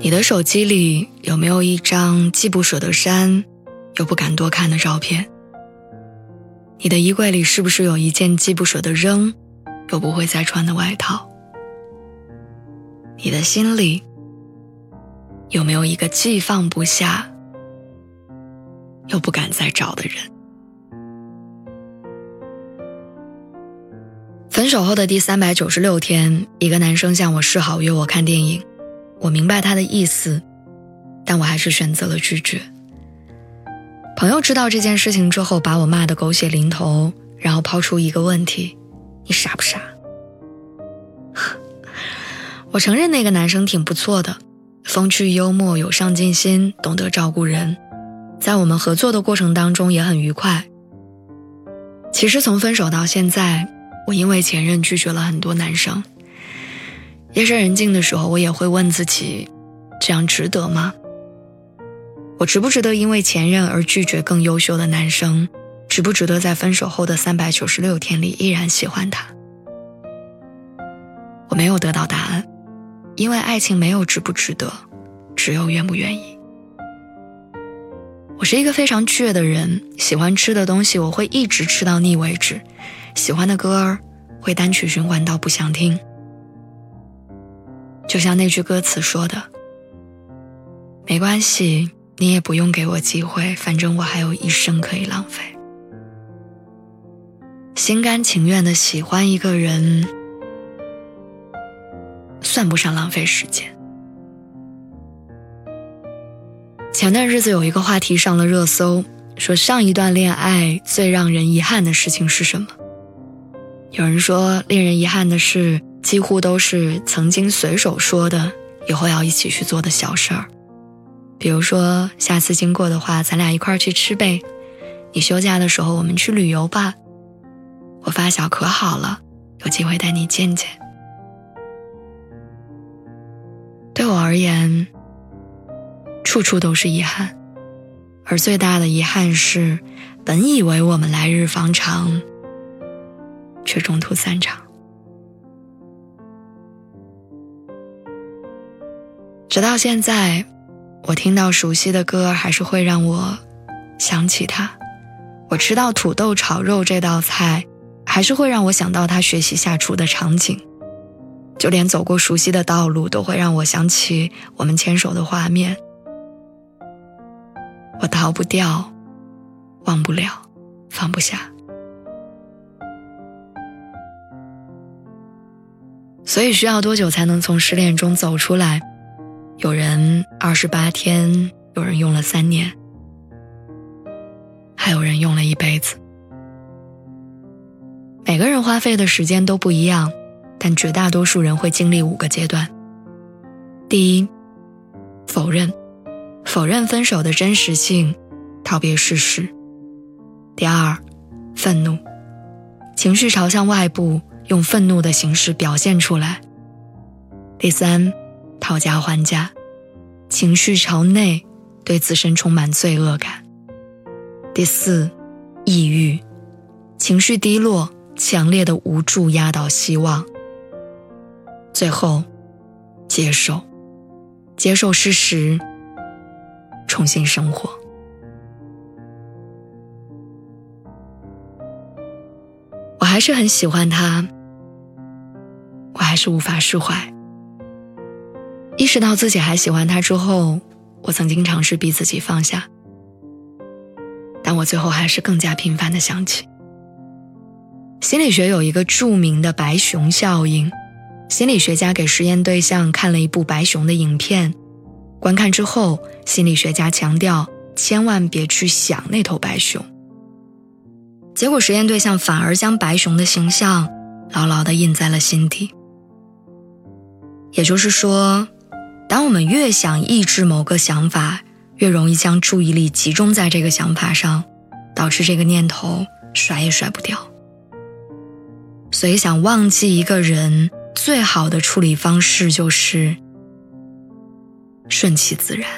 你的手机里有没有一张既不舍得删，又不敢多看的照片？你的衣柜里是不是有一件既不舍得扔，又不会再穿的外套？你的心里有没有一个既放不下，又不敢再找的人？分手后的第三百九十六天，一个男生向我示好，约我看电影。我明白他的意思，但我还是选择了拒绝。朋友知道这件事情之后，把我骂得狗血淋头，然后抛出一个问题：“你傻不傻？” 我承认那个男生挺不错的，风趣幽默，有上进心，懂得照顾人，在我们合作的过程当中也很愉快。其实从分手到现在，我因为前任拒绝了很多男生。夜深人静的时候，我也会问自己：这样值得吗？我值不值得因为前任而拒绝更优秀的男生？值不值得在分手后的三百九十六天里依然喜欢他？我没有得到答案，因为爱情没有值不值得，只有愿不愿意。我是一个非常倔的人，喜欢吃的东西我会一直吃到腻为止，喜欢的歌儿会单曲循环到不想听。就像那句歌词说的：“没关系，你也不用给我机会，反正我还有一生可以浪费。”心甘情愿的喜欢一个人，算不上浪费时间。前段日子有一个话题上了热搜，说上一段恋爱最让人遗憾的事情是什么？有人说，令人遗憾的是。几乎都是曾经随手说的，以后要一起去做的小事儿，比如说下次经过的话，咱俩一块儿去吃呗；你休假的时候，我们去旅游吧。我发小可好了，有机会带你见见。对我而言，处处都是遗憾，而最大的遗憾是，本以为我们来日方长，却中途散场。直到现在，我听到熟悉的歌，还是会让我想起他；我吃到土豆炒肉这道菜，还是会让我想到他学习下厨的场景；就连走过熟悉的道路，都会让我想起我们牵手的画面。我逃不掉，忘不了，放不下。所以，需要多久才能从失恋中走出来？有人二十八天，有人用了三年，还有人用了一辈子。每个人花费的时间都不一样，但绝大多数人会经历五个阶段。第一，否认，否认分手的真实性，逃避事实。第二，愤怒，情绪朝向外部，用愤怒的形式表现出来。第三。讨价还价，情绪朝内，对自身充满罪恶感。第四，抑郁，情绪低落，强烈的无助压倒希望。最后，接受，接受事实，重新生活。我还是很喜欢他，我还是无法释怀。意识到自己还喜欢他之后，我曾经尝试逼自己放下，但我最后还是更加频繁的想起。心理学有一个著名的“白熊效应”，心理学家给实验对象看了一部白熊的影片，观看之后，心理学家强调千万别去想那头白熊。结果实验对象反而将白熊的形象牢牢地印在了心底。也就是说，当我们越想抑制某个想法，越容易将注意力集中在这个想法上，导致这个念头甩也甩不掉。所以，想忘记一个人，最好的处理方式就是顺其自然。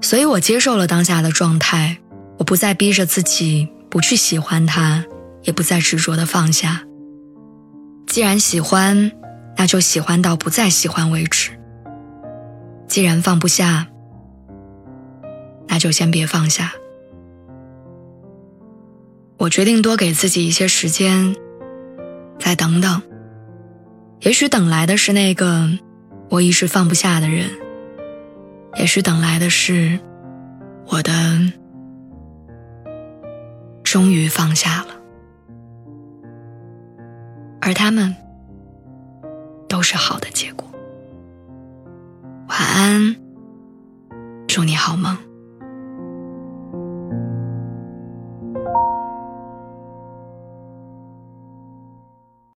所以我接受了当下的状态，我不再逼着自己不去喜欢他，也不再执着的放下。既然喜欢，那就喜欢到不再喜欢为止。既然放不下，那就先别放下。我决定多给自己一些时间，再等等。也许等来的是那个我一直放不下的人，也许等来的是我的终于放下了，而他们是好的结果。晚安，祝你好梦。